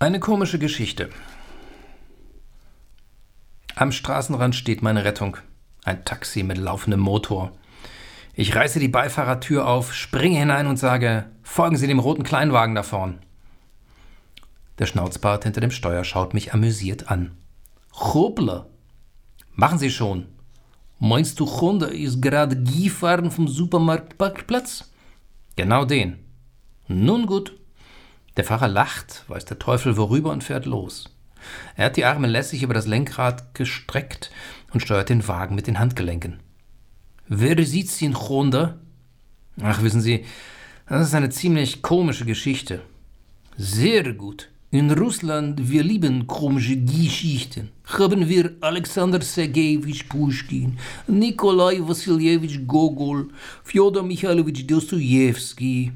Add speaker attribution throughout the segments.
Speaker 1: Eine komische Geschichte. Am Straßenrand steht meine Rettung. Ein Taxi mit laufendem Motor. Ich reiße die Beifahrertür auf, springe hinein und sage: Folgen Sie dem roten Kleinwagen da vorn. Der Schnauzbart hinter dem Steuer schaut mich amüsiert an. Hoppla! Machen Sie schon. Meinst du, Honda ist gerade gefahren vom Supermarktparkplatz? Genau den. Nun gut. Der Fahrer lacht, weiß der Teufel worüber und fährt los. Er hat die Arme lässig über das Lenkrad gestreckt und steuert den Wagen mit den Handgelenken. Wer sieht Sie in Honda? Ach, wissen Sie, das ist eine ziemlich komische Geschichte. Sehr gut. In Russland, wir lieben komische Geschichten. Haben wir Alexander Sergejewitsch Pushkin, Nikolai Wassiljewitsch Gogol, Fjodor Michailowitsch Dostojewski,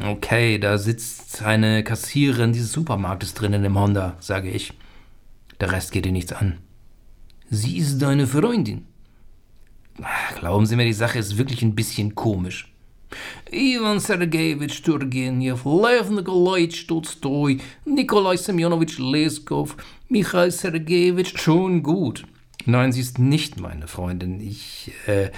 Speaker 1: Okay, da sitzt eine Kassiererin dieses Supermarktes drinnen im Honda, sage ich. Der Rest geht ihr nichts an. Sie ist deine Freundin. Glauben Sie mir, die Sache ist wirklich ein bisschen komisch. Ivan Sergejewitsch Turgenev, Lev Nikolaitsch Tolstoi, Nikolai Semyonowitsch Leskov, Michail Sergejewitsch, schon gut. Nein, sie ist nicht meine Freundin. Ich, äh,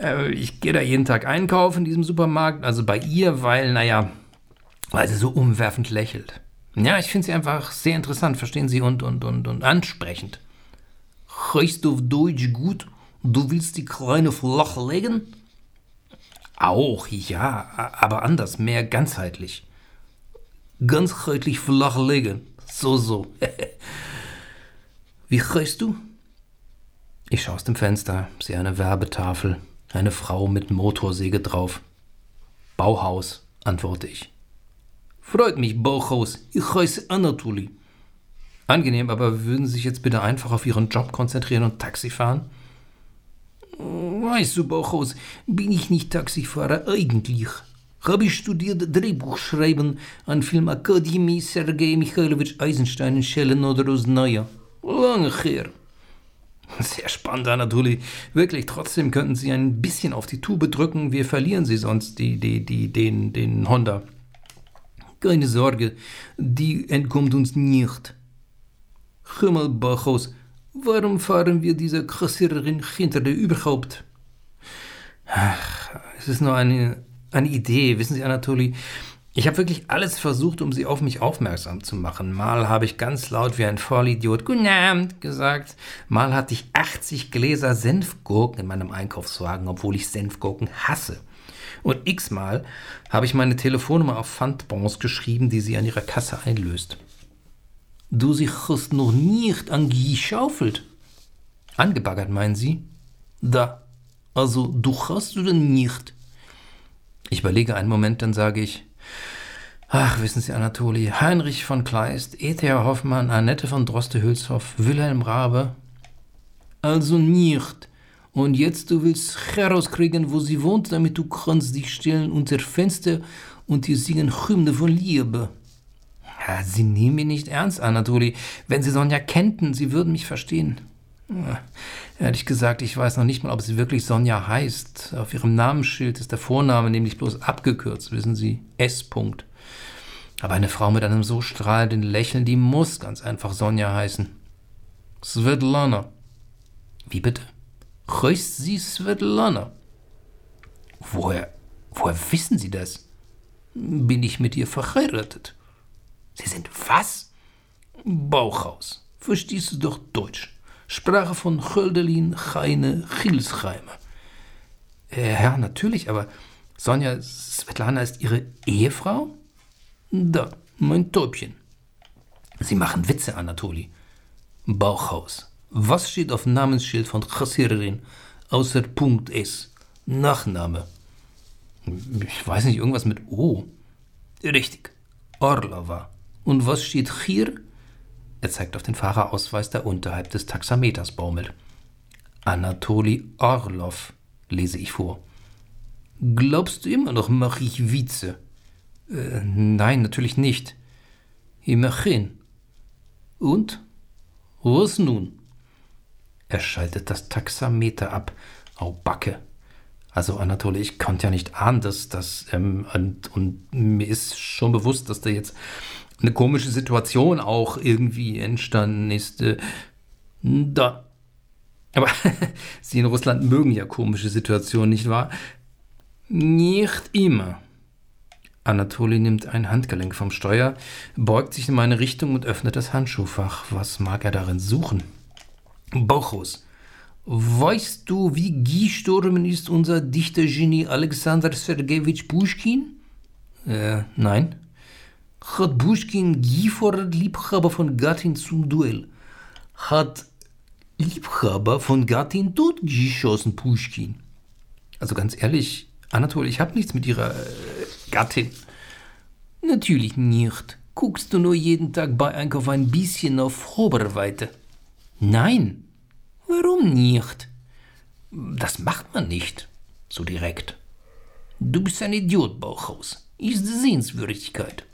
Speaker 1: äh, ich gehe da jeden Tag einkaufen in diesem Supermarkt, also bei ihr, weil, naja, weil sie so umwerfend lächelt. Ja, ich finde sie einfach sehr interessant, verstehen Sie, und, und, und, und ansprechend. Heißt du Deutsch gut? Du willst die Kleine flach legen? Auch, ja, aber anders, mehr ganzheitlich. Ganzheitlich flach legen. So, so. Wie heißt du? Ich schaue aus dem Fenster, sehe eine Werbetafel. Eine Frau mit Motorsäge drauf. Bauhaus, antworte ich. Freut mich, Bauhaus. Ich heiße Anatoli. Angenehm, aber würden Sie sich jetzt bitte einfach auf Ihren Job konzentrieren und Taxi fahren? Weißt du, Bauhaus, bin ich nicht Taxifahrer eigentlich. Habe ich studiert Drehbuchschreiben an Filmakademie Sergei Michailowitsch Eisenstein in Schellen oder Osnaya. Lange her. Sehr spannend, Anatoli. Wirklich, trotzdem könnten Sie ein bisschen auf die Tube drücken. Wir verlieren Sie sonst die, die, die, den, den Honda. Keine Sorge, die entkommt uns nicht. Bachhaus, warum fahren wir diese Kassiererin hinter der überhaupt? Ach, es ist nur eine, eine Idee, wissen Sie, Anatoli. Ich habe wirklich alles versucht, um sie auf mich aufmerksam zu machen. Mal habe ich ganz laut wie ein Vollidiot Guten Abend gesagt. Mal hatte ich 80 Gläser Senfgurken in meinem Einkaufswagen, obwohl ich Senfgurken hasse. Und x-mal habe ich meine Telefonnummer auf Pfandbons geschrieben, die sie an ihrer Kasse einlöst. Du sie hast noch nicht angeschaufelt. Angebaggert, meinen Sie? Da. Also, du hast du denn nicht? Ich überlege einen Moment, dann sage ich, Ach, wissen Sie, Anatoli, Heinrich von Kleist, E.T.A. Hoffmann, Annette von Droste-Hülshoff, Wilhelm Rabe. Also nicht. Und jetzt du willst herauskriegen, wo sie wohnt, damit du kannst dich stellen unter Fenster und ihr singen Hymne von Liebe. Ja, sie nehmen mich nicht ernst, Anatoli. Wenn Sie Sonja kennten, Sie würden mich verstehen. Ja, ehrlich gesagt, ich weiß noch nicht mal, ob sie wirklich Sonja heißt. Auf ihrem Namensschild ist der Vorname nämlich bloß abgekürzt, wissen Sie, S. -Punkt. Aber eine Frau mit einem so strahlenden Lächeln, die muss ganz einfach Sonja heißen. Svetlana. Wie bitte? Heißt sie Svetlana? Woher, woher wissen Sie das? Bin ich mit ihr verheiratet? Sie sind was? Bauchhaus. Verstehst du doch Deutsch? Sprache von Hölderlin, Heine, Hilsheimer. Äh, ja, natürlich, aber Sonja Svetlana ist Ihre Ehefrau? Da, mein Täubchen. Sie machen Witze, Anatoli. Bauchhaus. Was steht auf Namensschild von Kassiererin außer Punkt S? Nachname. Ich weiß nicht, irgendwas mit O. Richtig. Orlova. Und was steht hier? Er zeigt auf den Fahrerausweis, der unterhalb des Taxameters baumelt. Anatoli Orlov, lese ich vor. Glaubst du immer noch, mache ich Witze? Äh, nein, natürlich nicht. Immerhin. Und? Was nun? Er schaltet das Taxameter ab. Au Backe. Also Anatole, ich konnte ja nicht ahnen, dass das, ähm, und, und, mir ist schon bewusst, dass da jetzt eine komische Situation auch irgendwie entstanden ist. Äh, da. Aber Sie in Russland mögen ja komische Situationen, nicht wahr? Nicht immer. Anatoli nimmt ein Handgelenk vom Steuer, beugt sich in meine Richtung und öffnet das Handschuhfach. Was mag er darin suchen? Bauchhaus. Weißt du, wie gestorben ist unser Dichtergenie Alexander Sergejewitsch Puschkin? Äh, nein. Hat Puschkin gefordert Liebhaber von Gattin zum Duell. Hat Liebhaber von Gattin totgeschossen, Puschkin. Also ganz ehrlich, Anatol, ich habe nichts mit ihrer äh, Gattin. Natürlich nicht. Guckst du nur jeden Tag bei Einkauf ein bisschen auf Oberweite? Nein. Warum nicht? Das macht man nicht. So direkt. Du bist ein Idiot, Bauchhaus. Ist Sehenswürdigkeit,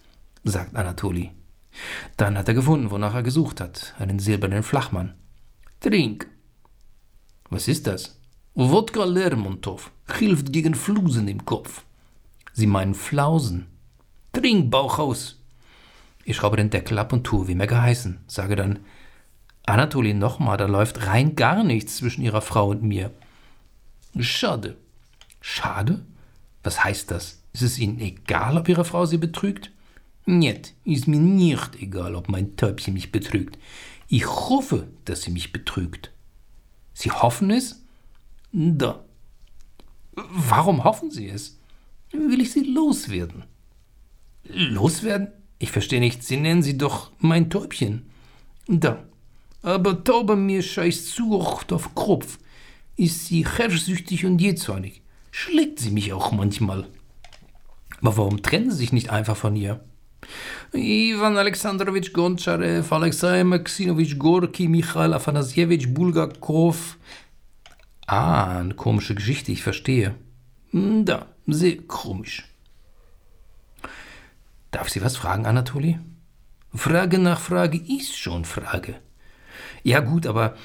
Speaker 1: sagt Anatoli. Dann hat er gefunden, wonach er gesucht hat. Einen silbernen Flachmann. Trink. Was ist das? Wodka Lermontov hilft gegen Flusen im Kopf. Sie meinen Flausen. Trink, Bauchhaus. Ich schraube den Deckel ab und tue, wie mir geheißen. Sage dann, Anatoli, nochmal, da läuft rein gar nichts zwischen ihrer Frau und mir. Schade. Schade? Was heißt das? Ist es Ihnen egal, ob Ihre Frau Sie betrügt? Niet, ist mir nicht egal, ob mein Täubchen mich betrügt. Ich hoffe, dass sie mich betrügt. Sie hoffen es? Da. Warum hoffen Sie es? Will ich Sie loswerden? Loswerden? Ich verstehe nicht. Sie nennen sie doch mein Täubchen. Da. Aber Tauber mir scheiß oft auf Kopf. Ist sie herrschsüchtig und jähzornig. Schlägt sie mich auch manchmal. Aber warum trennen Sie sich nicht einfach von ihr? Ivan Alexandrowitsch Goncharev, Alexei Maximowitsch Gorki, Michail Afanasiewitsch Bulgakov, Ah, eine komische Geschichte, ich verstehe. Hm, da, sehr komisch. Darf Sie was fragen, Anatoli? Frage nach Frage ist schon Frage. Ja gut, aber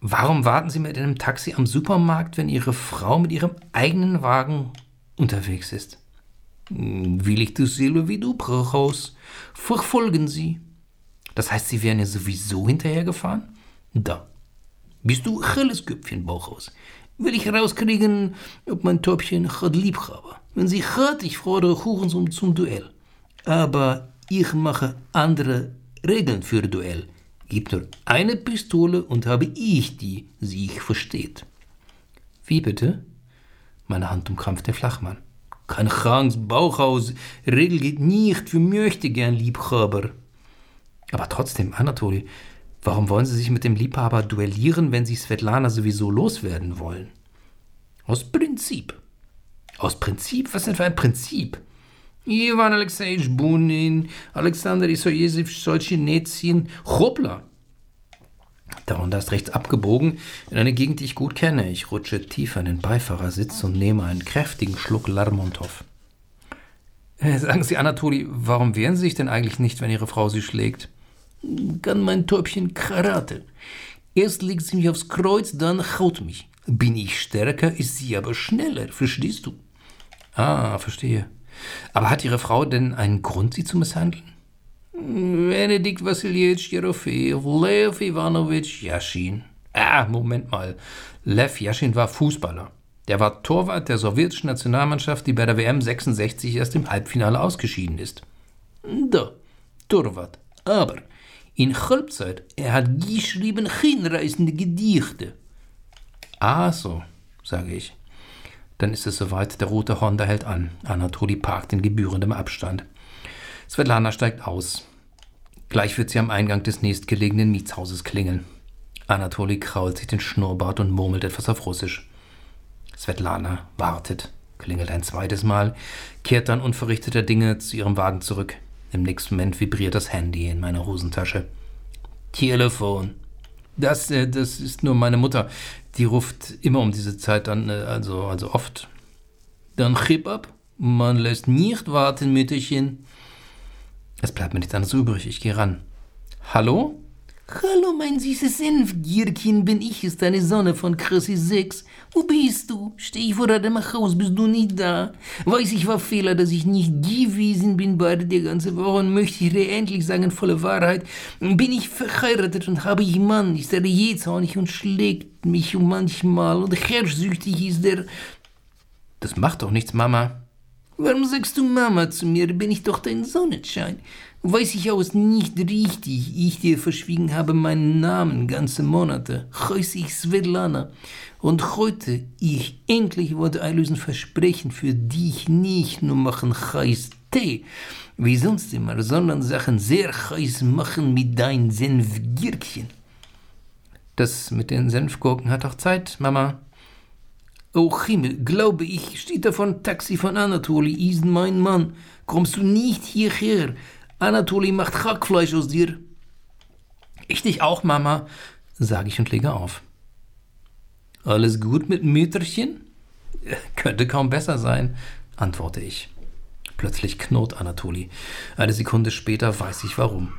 Speaker 1: warum warten Sie mit einem Taxi am Supermarkt, wenn Ihre Frau mit ihrem eigenen Wagen unterwegs ist? Hm, will ich dasselbe wie du, Brauchhaus? Verfolgen Sie. Das heißt, Sie wären ja sowieso hinterhergefahren? Da, bist du helles Köpfchen, Bauchhaus? Will ich herauskriegen, ob mein Täubchen hat lieb habe. Wenn sie hat, ich fordere Kuchen zum Duell. Aber ich mache andere Regeln für Duell. Gibt nur eine Pistole und habe ich die, sie ich versteht. Wie bitte? Meine Hand umkrampft der Flachmann. Kein Chance, Bauchhaus. Regel geht nicht für möchte gern Liebhaber. Aber trotzdem, Anatoli, Warum wollen Sie sich mit dem Liebhaber duellieren, wenn Sie Svetlana sowieso loswerden wollen? Aus Prinzip. Aus Prinzip? Was denn für ein Prinzip? Ivan Alexejewitsch Bunin, Alexander Isojesewitsch Solzhenitsyn, Hoppla! Da und da ist rechts abgebogen in eine Gegend, die ich gut kenne. Ich rutsche tiefer in den Beifahrersitz und nehme einen kräftigen Schluck Larmontov. Äh, sagen Sie, Anatoli, warum wehren Sie sich denn eigentlich nicht, wenn Ihre Frau Sie schlägt? Kann mein Täubchen Karate. Erst legt sie mich aufs Kreuz, dann haut mich. Bin ich stärker, ist sie aber schneller, verstehst du? Ah, verstehe. Aber hat Ihre Frau denn einen Grund, Sie zu misshandeln? Benedikt Wassiljewitsch Jerofeev, Lev Ivanovich Jaschin. Ah, Moment mal. Lev Jaschin war Fußballer. Der war Torwart der sowjetischen Nationalmannschaft, die bei der WM 66 erst im Halbfinale ausgeschieden ist. Da, Torwart. Aber in Halbzeit, er hat geschrieben hinreißende Gedichte. Ah, so, sage ich. Dann ist es soweit, der rote Honda hält an. Anatoli parkt in gebührendem Abstand. Svetlana steigt aus. Gleich wird sie am Eingang des nächstgelegenen Mietshauses klingeln. Anatoli krault sich den Schnurrbart und murmelt etwas auf Russisch. Svetlana wartet, klingelt ein zweites Mal, kehrt dann unverrichteter Dinge zu ihrem Wagen zurück. Im nächsten Moment vibriert das Handy in meiner Hosentasche. Telefon. Das, äh, das ist nur meine Mutter. Die ruft immer um diese Zeit an, äh, also, also oft. Dann chip ab. Man lässt nicht warten, Mütterchen. Es bleibt mir nichts anderes übrig. Ich gehe ran. Hallo? Hallo, mein süßes Senfgierchen, bin ich, ist deine Sonne von Chrissy 6. Wo bist du? Steh ich vor deinem Haus, bist du nicht da? Weiß ich, war Fehler, dass ich nicht gewesen bin bei dir die ganze Woche und möchte ich dir endlich sagen, volle Wahrheit. Bin ich verheiratet und habe ich Mann, ist er jähzornig und schlägt mich manchmal und herrschsüchtig ist er.
Speaker 2: Das macht doch nichts, Mama.
Speaker 1: Warum sagst du Mama zu mir? Bin ich doch dein Sonnenschein. Weiß ich aus nicht richtig, ich dir verschwiegen habe meinen Namen ganze Monate. Heiß ich Svetlana. Und heute ich endlich wollte einlösen Versprechen, für die ich nicht nur machen heiß Tee, wie sonst immer, sondern Sachen sehr heiß machen mit deinen Senfgürkchen.
Speaker 2: Das mit den Senfgurken hat doch Zeit, Mama.
Speaker 1: Oh Himmel, glaube ich, steht da von Taxi von Anatoli, ist mein Mann. Kommst du nicht hierher? Anatoli macht Hackfleisch aus dir.
Speaker 2: Ich dich auch, Mama, sage ich und lege auf.
Speaker 1: Alles gut mit Mütterchen?
Speaker 2: Könnte kaum besser sein, antworte ich. Plötzlich knurrt Anatoli. Eine Sekunde später weiß ich warum.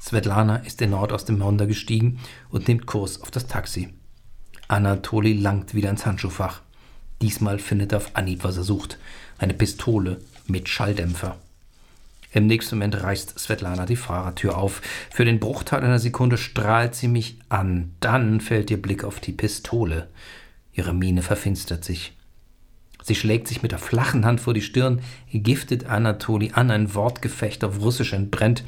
Speaker 2: Svetlana ist erneut aus dem Honda gestiegen und nimmt Kurs auf das Taxi. Anatoli langt wieder ins Handschuhfach. Diesmal findet er auf Anhieb, was er sucht. Eine Pistole mit Schalldämpfer. Im nächsten Moment reißt Svetlana die Fahrertür auf. Für den Bruchteil einer Sekunde strahlt sie mich an. Dann fällt ihr Blick auf die Pistole. Ihre Miene verfinstert sich. Sie schlägt sich mit der flachen Hand vor die Stirn, giftet Anatoli an, ein Wortgefecht auf Russisch entbrennt.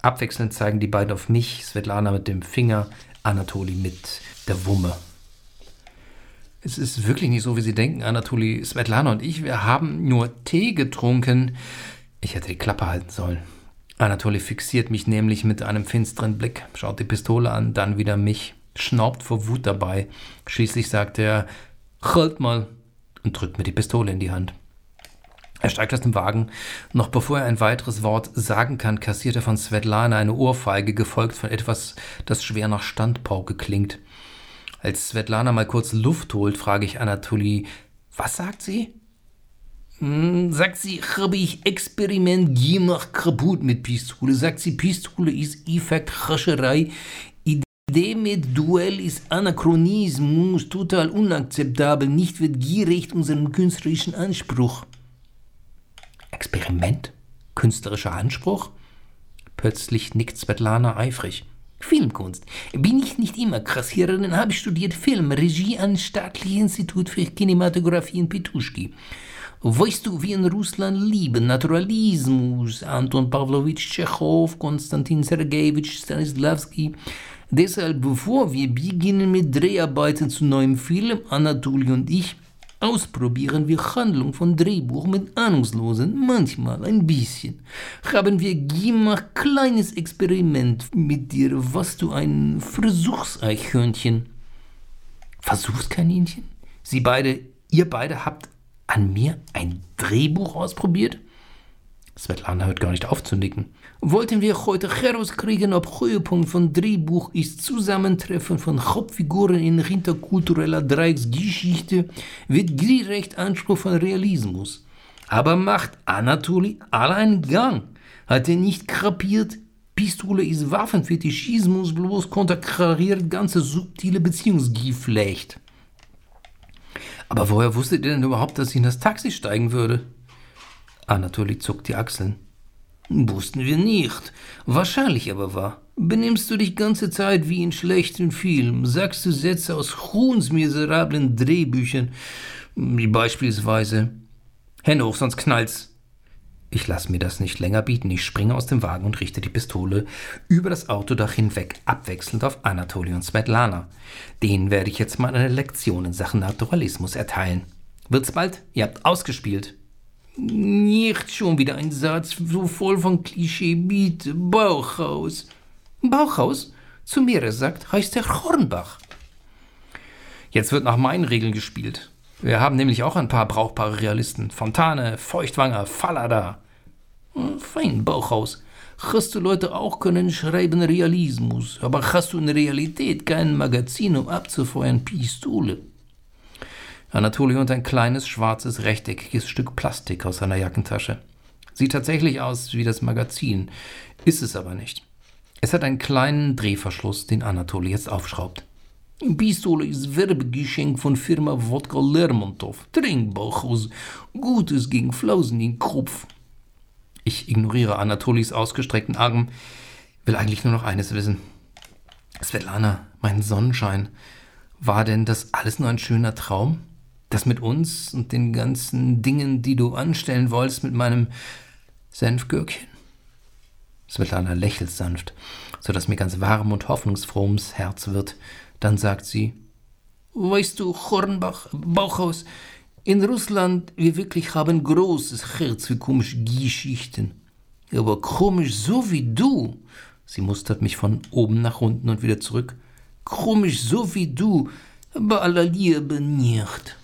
Speaker 2: Abwechselnd zeigen die beiden auf mich, Svetlana mit dem Finger, Anatoli mit der Wumme. Es ist wirklich nicht so, wie Sie denken, Anatoli, Svetlana und ich, wir haben nur Tee getrunken. Ich hätte die Klappe halten sollen. Anatoli fixiert mich nämlich mit einem finsteren Blick, schaut die Pistole an, dann wieder mich, schnaubt vor Wut dabei. Schließlich sagt er, halt mal, und drückt mir die Pistole in die Hand. Er steigt aus dem Wagen. Noch bevor er ein weiteres Wort sagen kann, kassiert er von Svetlana eine Ohrfeige, gefolgt von etwas, das schwer nach Standpauke klingt. Als Svetlana mal kurz Luft holt, frage ich Anatoli, was sagt sie?
Speaker 1: Hm, sagt sie, habe ich Experiment gemacht kaputt mit Pistole. Sagt sie, Pistole ist Effekt Hascherei. Idee mit Duell ist Anachronismus, total unakzeptabel, nicht wird gerecht unserem künstlerischen Anspruch.
Speaker 2: Experiment? Künstlerischer Anspruch? Plötzlich nickt Svetlana eifrig.
Speaker 1: Filmkunst. Bin ich nicht immer Kassiererin, habe studiert Film, Regie am Staatlichen Institut für Kinematografie in Petuschki. Weißt du, wie in Russland lieben Naturalismus, Anton Pavlovich Tschechow, Konstantin Sergejewitsch Stanislavski. Deshalb, bevor wir beginnen mit Dreharbeiten zu neuem Film, Anatoli und ich, ausprobieren wir Handlung von Drehbuch mit Ahnungslosen, manchmal ein bisschen. Haben wir gemacht kleines Experiment mit dir, was du ein Versuchseichhörnchen.
Speaker 2: Versuchskaninchen? Sie beide, ihr beide habt an mir ein Drehbuch ausprobiert? Svetlana hört gar nicht auf zu nicken.
Speaker 1: Wollten wir heute herauskriegen, ob Höhepunkt von Drehbuch ist Zusammentreffen von Hauptfiguren in interkultureller Dreiecksgeschichte, wird direkt Anspruch von Realismus. Aber macht Anatoli allein Gang? Hat er nicht kapiert? Pistole ist Waffenfetischismus, bloß konterkariert ganze subtile Beziehungsgeflecht.
Speaker 2: Aber woher wusstet ihr denn überhaupt, dass ich in das Taxi steigen würde? Anatoli zuckt die Achseln.
Speaker 1: Wussten wir nicht. Wahrscheinlich aber war. Benimmst du dich ganze Zeit wie in schlechten Filmen, sagst du Sätze aus hunsmiserablen Drehbüchern, wie beispielsweise
Speaker 2: Hände hoch, sonst knallt's. Ich lasse mir das nicht länger bieten. Ich springe aus dem Wagen und richte die Pistole über das Autodach hinweg, abwechselnd auf Anatoli und Svetlana. Denen werde ich jetzt mal eine Lektion in Sachen Naturalismus erteilen. Wird's bald? Ihr habt ausgespielt.
Speaker 1: Nicht schon wieder ein Satz, so voll von Klischee bitte. Bauchhaus.
Speaker 2: Bauchhaus? Zu mir sagt, heißt der Hornbach. Jetzt wird nach meinen Regeln gespielt. Wir haben nämlich auch ein paar brauchbare Realisten. Fontane, Feuchtwanger, Fallada.
Speaker 1: Hm, fein, Bauchhaus. Hast du Leute auch können schreiben Realismus, aber hast du in Realität kein Magazin, um abzufeuern Pistole?
Speaker 2: Anatoli und ein kleines, schwarzes, rechteckiges Stück Plastik aus seiner Jackentasche. Sieht tatsächlich aus wie das Magazin, ist es aber nicht. Es hat einen kleinen Drehverschluss, den Anatoli jetzt aufschraubt.
Speaker 1: Pistole ist Werbegeschenk von Firma Wodka Lermontov. Trinkbauchhaus. Gutes gegen Flausen in Kopf.
Speaker 2: Ich ignoriere Anatolis ausgestreckten Arm, will eigentlich nur noch eines wissen. Svetlana, mein Sonnenschein, war denn das alles nur ein schöner Traum? Das mit uns und den ganzen Dingen, die du anstellen wolltest mit meinem Senfgürkchen? Svetlana lächelt sanft, so dass mir ganz warm und hoffnungsfroh ums Herz wird. Dann sagt sie,
Speaker 1: Weißt du, Hornbach, Bauchhaus, in Russland, wir wirklich haben großes Herz für komische Geschichten. Aber komisch so wie du.
Speaker 2: Sie mustert mich von oben nach unten und wieder zurück.
Speaker 1: Komisch so wie du, bei aller Liebe nicht.